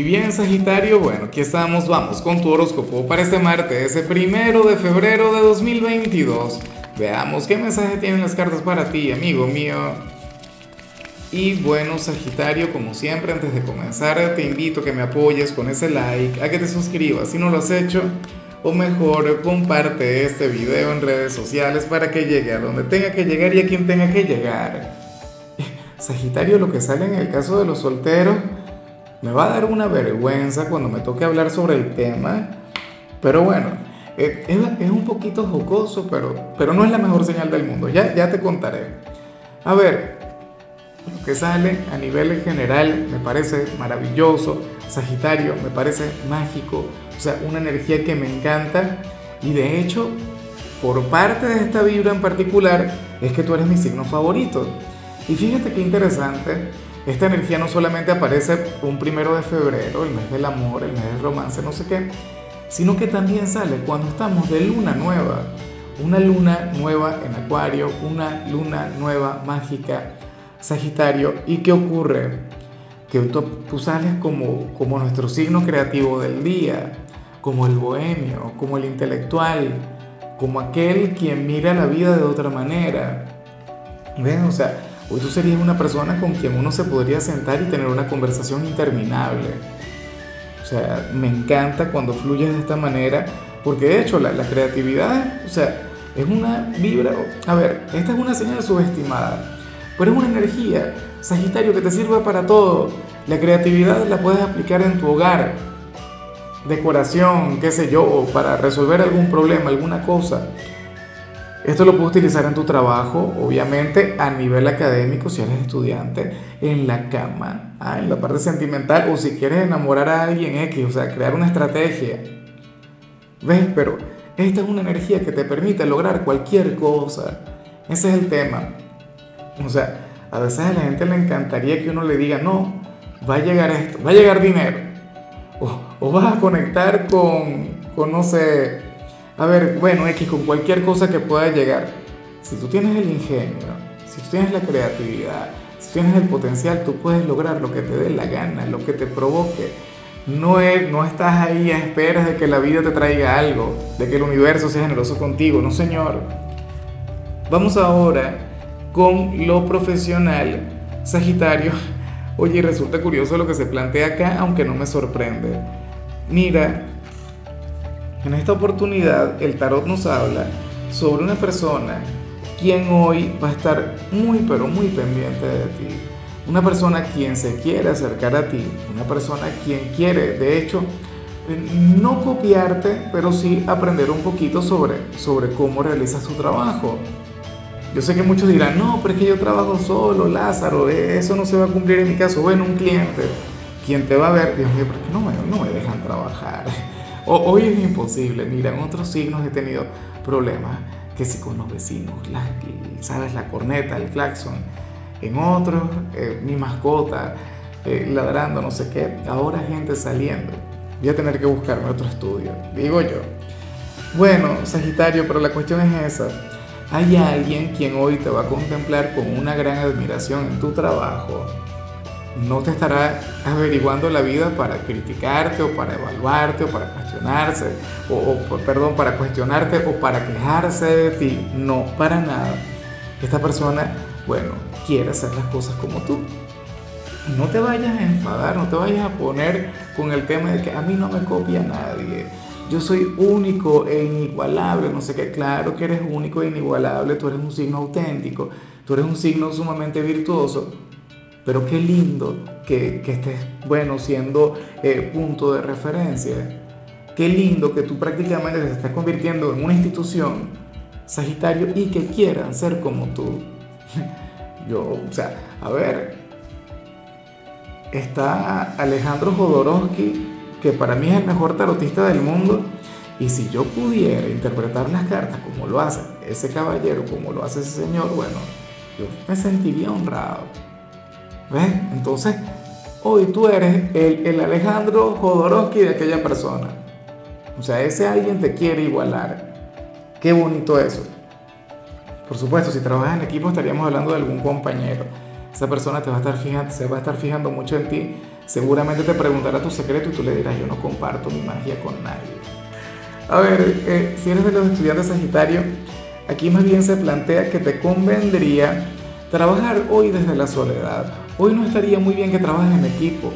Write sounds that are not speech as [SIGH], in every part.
Y bien, Sagitario, bueno, aquí estamos, vamos con tu horóscopo para este martes, ese primero de febrero de 2022. Veamos qué mensaje tienen las cartas para ti, amigo mío. Y bueno, Sagitario, como siempre, antes de comenzar, te invito a que me apoyes con ese like, a que te suscribas si no lo has hecho, o mejor, comparte este video en redes sociales para que llegue a donde tenga que llegar y a quien tenga que llegar. [LAUGHS] Sagitario, lo que sale en el caso de los solteros, me va a dar una vergüenza cuando me toque hablar sobre el tema, pero bueno, eh, es, un poquito jocoso, pero, pero no es la mejor señal del mundo, ya, ya te contaré. A ver, lo que sale a nivel general me parece maravilloso, Sagitario me parece mágico, o sea, una energía que me encanta y de hecho, por parte de esta vibra en particular, es que tú eres mi signo favorito. Y fíjate qué interesante, esta energía no solamente aparece un primero de febrero, el mes del amor, el mes del romance, no sé qué, sino que también sale cuando estamos de luna nueva. Una luna nueva en Acuario, una luna nueva mágica, Sagitario. ¿Y qué ocurre? Que tú, tú sales como, como nuestro signo creativo del día, como el bohemio, como el intelectual, como aquel quien mira la vida de otra manera. ¿Ven? O sea, Hoy tú serías una persona con quien uno se podría sentar y tener una conversación interminable. O sea, me encanta cuando fluyes de esta manera, porque de hecho la, creatividad, o sea, es una vibra, a ver, esta es una señal subestimada, pero es una energía, Sagitario, que te sirve para todo. La creatividad la puedes aplicar en tu hogar, decoración, qué sé yo, para resolver algún problema, alguna cosa. Esto lo puedes utilizar en tu trabajo, obviamente a nivel académico, si eres estudiante, en la cama, ah, en la parte sentimental, o si quieres enamorar a alguien X, o sea, crear una estrategia. ¿Ves? Pero esta es una energía que te permite lograr cualquier cosa. Ese es el tema. O sea, a veces a la gente le encantaría que uno le diga, no, va a llegar esto, va a llegar dinero. O, o vas a conectar con, con, no sé, a ver, bueno, X, con cualquier cosa que pueda llegar, si tú tienes el ingenio, si tú tienes la creatividad, si tienes el potencial, tú puedes lograr lo que te dé la gana, lo que te provoque. No, es, no estás ahí a esperas de que la vida te traiga algo, de que el universo sea generoso contigo, no señor. Vamos ahora con lo profesional, Sagitario. Oye, resulta curioso lo que se plantea acá, aunque no me sorprende. Mira, en esta oportunidad el tarot nos habla sobre una persona quien hoy va a estar muy pero muy pendiente de ti. Una persona quien se quiere acercar a ti, una persona quien quiere, de hecho, no copiarte, pero sí aprender un poquito sobre, sobre cómo realizas tu trabajo. Yo sé que muchos dirán, no, pero es que yo trabajo solo, Lázaro, eso no se va a cumplir en mi caso. Bueno, un cliente, quien te va a ver, Dios mío, ¿por qué no me, no me dejan trabajar? Hoy es imposible. Mira, en otros signos he tenido problemas, que si con los vecinos, la, ¿sabes? La corneta, el claxon. En otros, eh, mi mascota eh, ladrando, no sé qué. Ahora gente saliendo. Voy a tener que buscarme otro estudio, digo yo. Bueno, Sagitario, pero la cuestión es esa. Hay alguien quien hoy te va a contemplar con una gran admiración en tu trabajo no te estará averiguando la vida para criticarte o para evaluarte o para cuestionarse, o, perdón, para cuestionarte o para quejarse de ti. No, para nada. Esta persona, bueno, quiere hacer las cosas como tú. No te vayas a enfadar, no te vayas a poner con el tema de que a mí no me copia nadie. Yo soy único e inigualable, no sé qué, claro que eres único e inigualable, tú eres un signo auténtico, tú eres un signo sumamente virtuoso, pero qué lindo que, que estés, bueno, siendo eh, punto de referencia. Qué lindo que tú prácticamente te estés convirtiendo en una institución, Sagitario, y que quieran ser como tú. [LAUGHS] Yo, o sea, a ver, está Alejandro Jodorowsky, que para mí es el mejor tarotista del mundo, y si yo pudiera interpretar las cartas como lo hace ese caballero, como lo hace ese señor, bueno, yo me sentiría honrado. ¿Ves? Entonces, hoy tú eres el, Alejandro Jodorowsky de aquella persona. O sea, ese alguien te quiere igualar. Qué bonito eso. Por supuesto, si trabajas en equipo estaríamos hablando de algún compañero. Esa persona te va a estar fijando, se va a estar fijando mucho en ti. seguramente te preguntará tu secreto y tú le dirás, yo no comparto mi magia con nadie. A ver, eh, si eres de los estudiantes Sagitario, aquí más bien se plantea que te convendría trabajar hoy desde la soledad. Hoy no estaría muy bien que trabajes en equipo,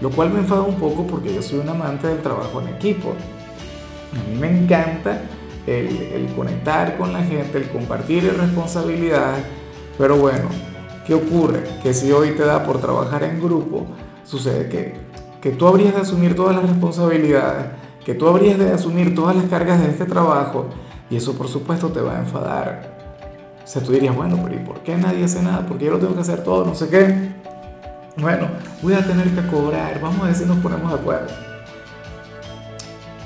lo cual me enfada un poco porque yo soy un amante del trabajo en equipo. A mí me encanta el, conectar con la gente, el compartir responsabilidades, pero bueno, ¿qué ocurre? Que si hoy te da por trabajar en grupo, sucede que, que tú habrías de asumir todas las responsabilidades, que tú habrías de asumir todas las cargas de este trabajo y eso por supuesto te va a enfadar. O sea, tú dirías, bueno, pero ¿y por qué nadie hace nada? ¿Por qué yo lo tengo que hacer todo? No sé qué. Bueno, voy a tener que cobrar, vamos a ver si nos ponemos de acuerdo.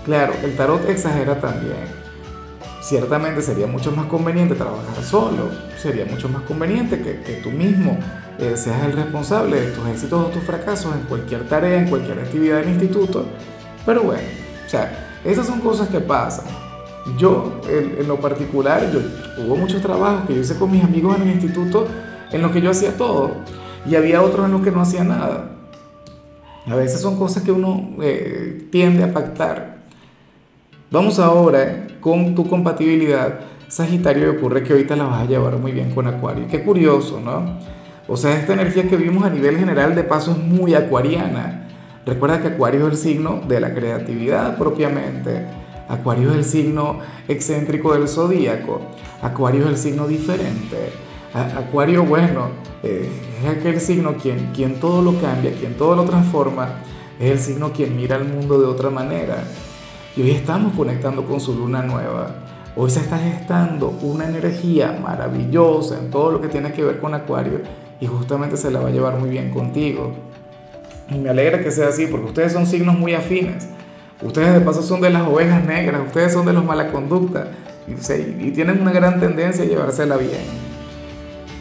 Claro, el tarot exagera también. Ciertamente sería mucho más conveniente trabajar solo, sería mucho más conveniente que, que tú mismo eh, seas el responsable de tus éxitos o tus fracasos en cualquier tarea, en cualquier actividad del instituto. Pero bueno, o sea, esas son cosas que pasan. Yo, en, lo particular, yo, hubo muchos trabajos que yo hice con mis amigos en el instituto en los que yo hacía todo y había otros en los que no hacía nada. A veces son cosas que uno eh, tiende a pactar. Vamos ahora con tu compatibilidad. Sagitario, ocurre que ahorita la vas a llevar muy bien con Acuario. Qué curioso, ¿no? O sea, esta energía que vimos a nivel general de paso es muy acuariana. Recuerda que Acuario es el signo de la creatividad propiamente. Acuario es el signo excéntrico del zodíaco. Acuario es el signo diferente. Acuario, bueno, eh, es aquel signo quien, quien todo lo cambia, quien todo lo transforma. Es el signo quien mira al mundo de otra manera. Y hoy estamos conectando con su luna nueva. Hoy se está gestando una energía maravillosa en todo lo que tiene que ver con Acuario y justamente se la va a llevar muy bien contigo. Y me alegra que sea así porque ustedes son signos muy afines. Ustedes de paso son de las ovejas negras, ustedes son de los mala conducta y, tienen una gran tendencia a llevársela bien.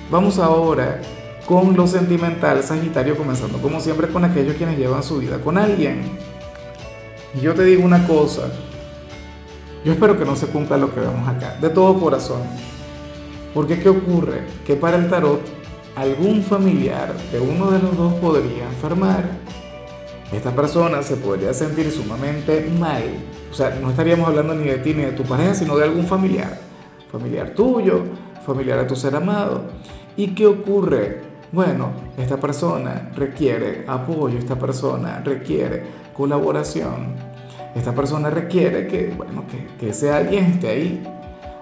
Vamos ahora con lo sentimental, Sagitario, comenzando como siempre con aquellos quienes llevan su vida con alguien. Y yo te digo una cosa, yo espero que no se cumpla lo que vemos acá, de todo corazón. Porque ¿qué ocurre? Que para el tarot algún familiar de uno de los dos podría enfermar. Esta persona se podría sentir sumamente mal. O sea, no estaríamos hablando ni de ti ni de tu pareja, sino de algún familiar. Familiar tuyo, familiar a tu ser amado. ¿Y qué ocurre? Bueno, esta persona requiere apoyo, esta persona requiere colaboración, esta persona requiere que, bueno, que, que ese alguien esté ahí.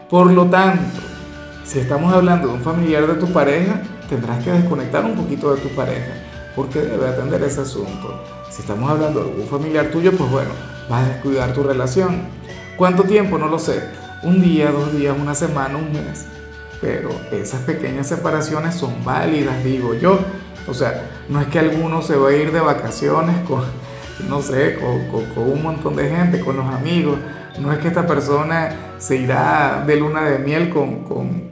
Por lo tanto, si estamos hablando de un familiar de tu pareja, tendrás que desconectar un poquito de tu pareja, porque debe atender ese asunto. Si estamos hablando de algún familiar tuyo, pues bueno, vas a descuidar tu relación. ¿Cuánto tiempo? No lo sé. Un día, dos días, una semana, un mes. Pero esas pequeñas separaciones son válidas, digo yo. O sea, no es que alguno se va a ir de vacaciones con, [LAUGHS] no sé, con, con, un montón de gente, con los amigos. No es que esta persona se irá de luna de miel con, con,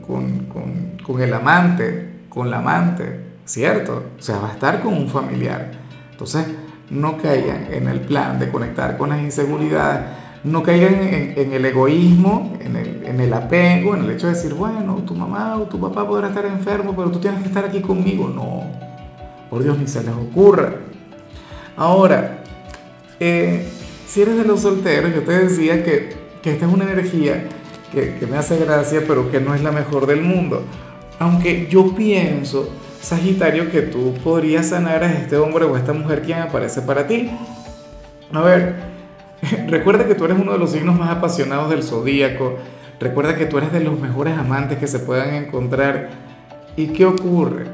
con el amante con la amante, ¿cierto? O sea, va a estar con un familiar. Entonces, no caigan en el plan de conectar con las inseguridades, no caigan en, el egoísmo, en el, apego, en el hecho de decir, bueno, tu mamá o tu papá podrá estar enfermo, pero tú tienes que estar aquí conmigo. No, por Dios, ni se les ocurra. Ahora, eh, si eres de los solteros, yo te decía que, que esta es una energía que, que me hace gracia, pero que no es la mejor del mundo. Aunque yo pienso, Sagitario, que tú podrías sanar a este hombre o a esta mujer quien aparece para ti. A ver, [LAUGHS] recuerda que tú eres uno de los signos más apasionados del zodíaco. Recuerda que tú eres de los mejores amantes que se puedan encontrar. ¿Y qué ocurre?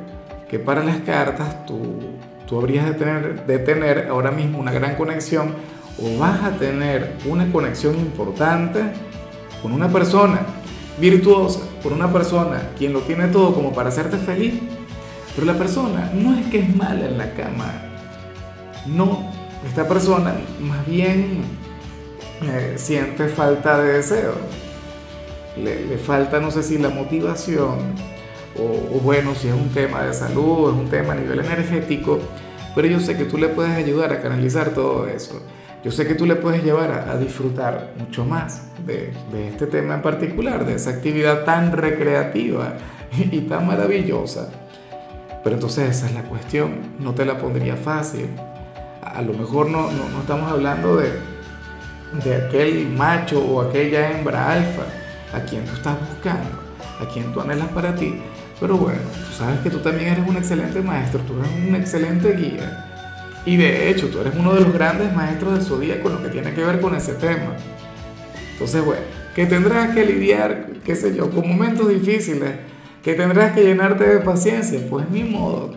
Que para las cartas tú, tú habrías de tener, de tener ahora mismo una gran conexión o vas a tener una conexión importante con una persona virtuosa por una persona quien lo tiene todo como para hacerte feliz, pero la persona no es que es mala en la cama, no, esta persona más bien eh, siente falta de deseo, le, falta no sé si la motivación o, o bueno, si es un tema de salud, es un tema a nivel energético, pero yo sé que tú le puedes ayudar a canalizar todo eso. Yo sé que tú le puedes llevar a, disfrutar mucho más de, este tema en particular, de esa actividad tan recreativa y, tan maravillosa. Pero entonces esa es la cuestión, no te la pondría fácil. A lo mejor no, no, no estamos hablando de, de aquel macho o aquella hembra alfa a quien tú estás buscando, a quien tú anhelas para ti. Pero bueno, tú sabes que tú también eres un excelente maestro, tú eres un excelente guía. Y de hecho, tú eres uno de los grandes maestros del zodíaco con lo que tiene que ver con ese tema. Entonces, bueno, que tendrás que lidiar, qué sé yo, con momentos difíciles, que tendrás que llenarte de paciencia, pues ni modo.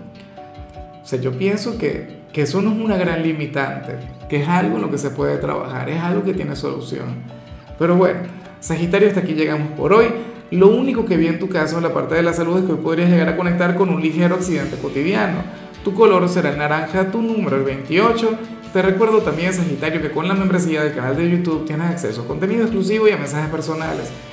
O sea, yo pienso que, que eso no es una gran limitante, que es algo en lo que se puede trabajar, es algo que tiene solución. Pero bueno, Sagitario, hasta aquí llegamos por hoy. Lo único que vi en tu caso en la parte de la salud es que hoy podrías llegar a conectar con un ligero accidente cotidiano. Tu color será el naranja, tu número el 28 te recuerdo también, Sagitario, que con la membresía del canal de YouTube tienes acceso a contenido exclusivo y a mensajes personales.